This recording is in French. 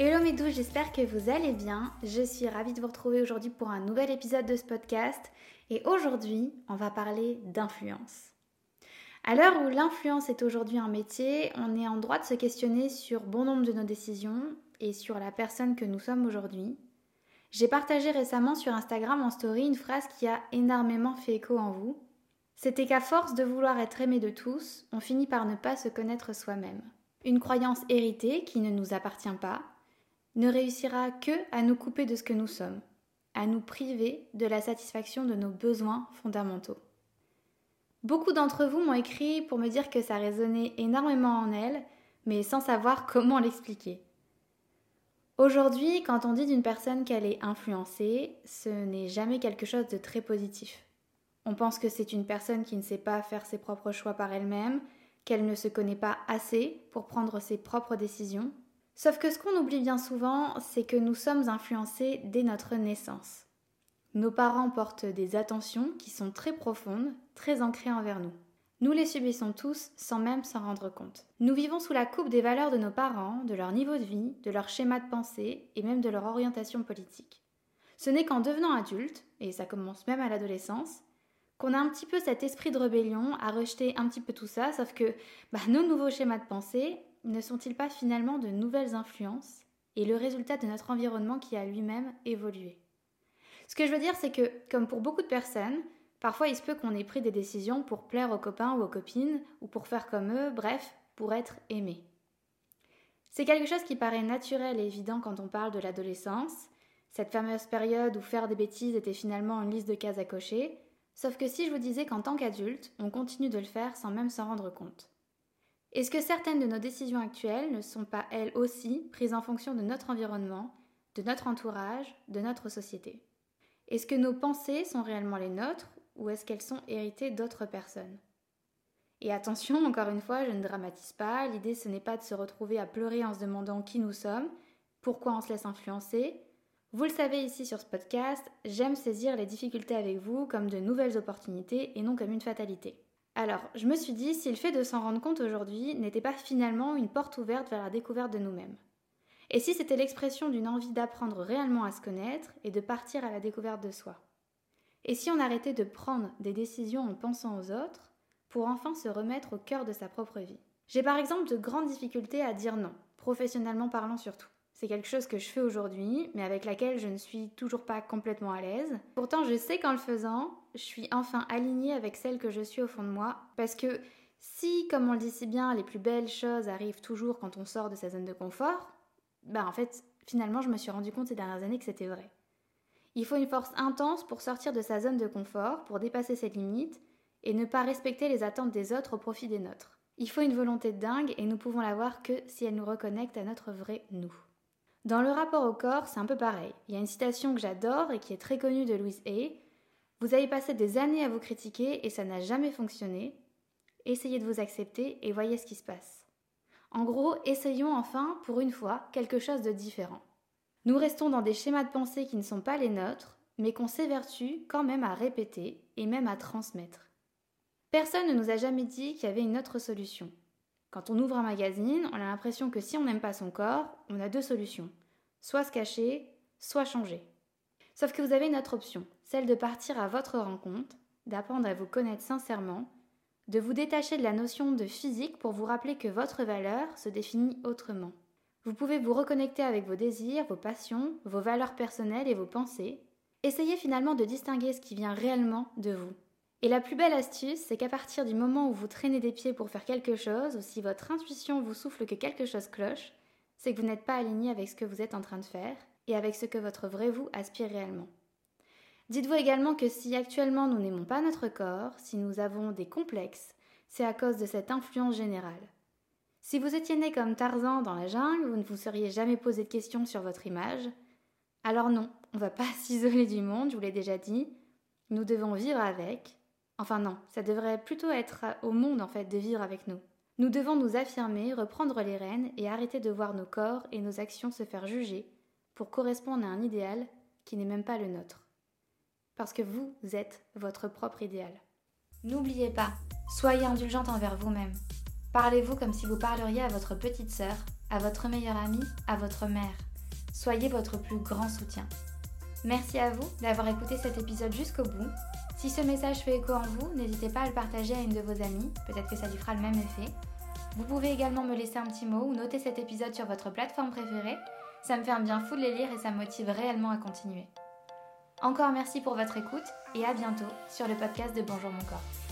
Hello mes doux, j'espère que vous allez bien. Je suis ravie de vous retrouver aujourd'hui pour un nouvel épisode de ce podcast. Et aujourd'hui, on va parler d'influence. À l'heure où l'influence est aujourd'hui un métier, on est en droit de se questionner sur bon nombre de nos décisions et sur la personne que nous sommes aujourd'hui. J'ai partagé récemment sur Instagram en story une phrase qui a énormément fait écho en vous. C'était qu'à force de vouloir être aimé de tous, on finit par ne pas se connaître soi-même. Une croyance héritée qui ne nous appartient pas, ne réussira que à nous couper de ce que nous sommes, à nous priver de la satisfaction de nos besoins fondamentaux. Beaucoup d'entre vous m'ont écrit pour me dire que ça résonnait énormément en elles, mais sans savoir comment l'expliquer. Aujourd'hui, quand on dit d'une personne qu'elle est influencée, ce n'est jamais quelque chose de très positif. On pense que c'est une personne qui ne sait pas faire ses propres choix par elle-même, qu'elle ne se connaît pas assez pour prendre ses propres décisions, Sauf que ce qu'on oublie bien souvent, c'est que nous sommes influencés dès notre naissance. Nos parents portent des attentions qui sont très profondes, très ancrées envers nous. Nous les subissons tous sans même s'en rendre compte. Nous vivons sous la coupe des valeurs de nos parents, de leur niveau de vie, de leur schéma de pensée et même de leur orientation politique. Ce n'est qu'en devenant adulte, et ça commence même à l'adolescence, qu'on a un petit peu cet esprit de rébellion à rejeter un petit peu tout ça, sauf que bah, nos nouveaux schémas de pensée, ne sont-ils pas finalement de nouvelles influences et le résultat de notre environnement qui a lui-même évolué? Ce que je veux dire, c'est que, comme pour beaucoup de personnes, parfois il se peut qu'on ait pris des décisions pour plaire aux copains ou aux copines, ou pour faire comme eux, bref, pour être aimé. C'est quelque chose qui paraît naturel et évident quand on parle de l'adolescence, cette fameuse période où faire des bêtises était finalement une liste de cases à cocher, sauf que si je vous disais qu'en tant qu'adulte, on continue de le faire sans même s'en rendre compte. Est-ce que certaines de nos décisions actuelles ne sont pas elles aussi prises en fonction de notre environnement, de notre entourage, de notre société? Est-ce que nos pensées sont réellement les nôtres ou est-ce qu'elles sont héritées d'autres personnes? Et attention, encore une fois, je ne dramatise pas, l'idée ce n'est pas de se retrouver à pleurer en se demandant qui nous sommes, pourquoi on se laisse influencer. Vous le savez ici sur ce podcast, j'aime saisir les difficultés avec vous comme de nouvelles opportunités et non comme une fatalité. Alors, je me suis dit si le fait de s'en rendre compte aujourd'hui n'était pas finalement une porte ouverte vers la découverte de nous-mêmes. Et si c'était l'expression d'une envie d'apprendre réellement à se connaître et de partir à la découverte de soi? Et si on arrêtait de prendre des décisions en pensant aux autres pour enfin se remettre au cœur de sa propre vie? J'ai par exemple de grandes difficultés à dire non, professionnellement parlant surtout. C'est quelque chose que je fais aujourd'hui, mais avec laquelle je ne suis toujours pas complètement à l'aise. Pourtant, je sais qu'en le faisant, je suis enfin alignée avec celle que je suis au fond de moi. Parce que si, comme on le dit si bien, les plus belles choses arrivent toujours quand on sort de sa zone de confort, bah en fait, finalement, je me suis rendu compte ces dernières années que c'était vrai. Il faut une force intense pour sortir de sa zone de confort, pour dépasser ses limites et ne pas respecter les attentes des autres au profit des nôtres. Il faut une volonté dingue et nous pouvons l'avoir que si elle nous reconnecte à notre vrai nous. Dans le rapport au corps, c'est un peu pareil. Il y a une citation que j'adore et qui est très connue de Louise Hay. Vous avez passé des années à vous critiquer et ça n'a jamais fonctionné. Essayez de vous accepter et voyez ce qui se passe. En gros, essayons enfin, pour une fois, quelque chose de différent. Nous restons dans des schémas de pensée qui ne sont pas les nôtres, mais qu'on s'évertue quand même à répéter et même à transmettre. Personne ne nous a jamais dit qu'il y avait une autre solution. Quand on ouvre un magazine, on a l'impression que si on n'aime pas son corps, on a deux solutions. Soit se cacher, soit changer. Sauf que vous avez une autre option, celle de partir à votre rencontre, d'apprendre à vous connaître sincèrement, de vous détacher de la notion de physique pour vous rappeler que votre valeur se définit autrement. Vous pouvez vous reconnecter avec vos désirs, vos passions, vos valeurs personnelles et vos pensées. Essayez finalement de distinguer ce qui vient réellement de vous. Et la plus belle astuce, c'est qu'à partir du moment où vous traînez des pieds pour faire quelque chose, ou si votre intuition vous souffle que quelque chose cloche, c'est que vous n'êtes pas aligné avec ce que vous êtes en train de faire et avec ce que votre vrai vous aspire réellement. Dites-vous également que si actuellement nous n'aimons pas notre corps, si nous avons des complexes, c'est à cause de cette influence générale. Si vous étiez né comme Tarzan dans la jungle, vous ne vous seriez jamais posé de questions sur votre image. Alors non, on va pas s'isoler du monde, je vous l'ai déjà dit. Nous devons vivre avec. Enfin non, ça devrait plutôt être au monde en fait de vivre avec nous. Nous devons nous affirmer, reprendre les rênes et arrêter de voir nos corps et nos actions se faire juger pour correspondre à un idéal qui n'est même pas le nôtre. Parce que vous êtes votre propre idéal. N'oubliez pas, soyez indulgente envers vous-même. Parlez-vous comme si vous parleriez à votre petite sœur, à votre meilleure amie, à votre mère. Soyez votre plus grand soutien. Merci à vous d'avoir écouté cet épisode jusqu'au bout. Si ce message fait écho en vous, n'hésitez pas à le partager à une de vos amies, peut-être que ça lui fera le même effet. Vous pouvez également me laisser un petit mot ou noter cet épisode sur votre plateforme préférée. Ça me fait un bien fou de les lire et ça me motive réellement à continuer. Encore merci pour votre écoute et à bientôt sur le podcast de Bonjour mon corps.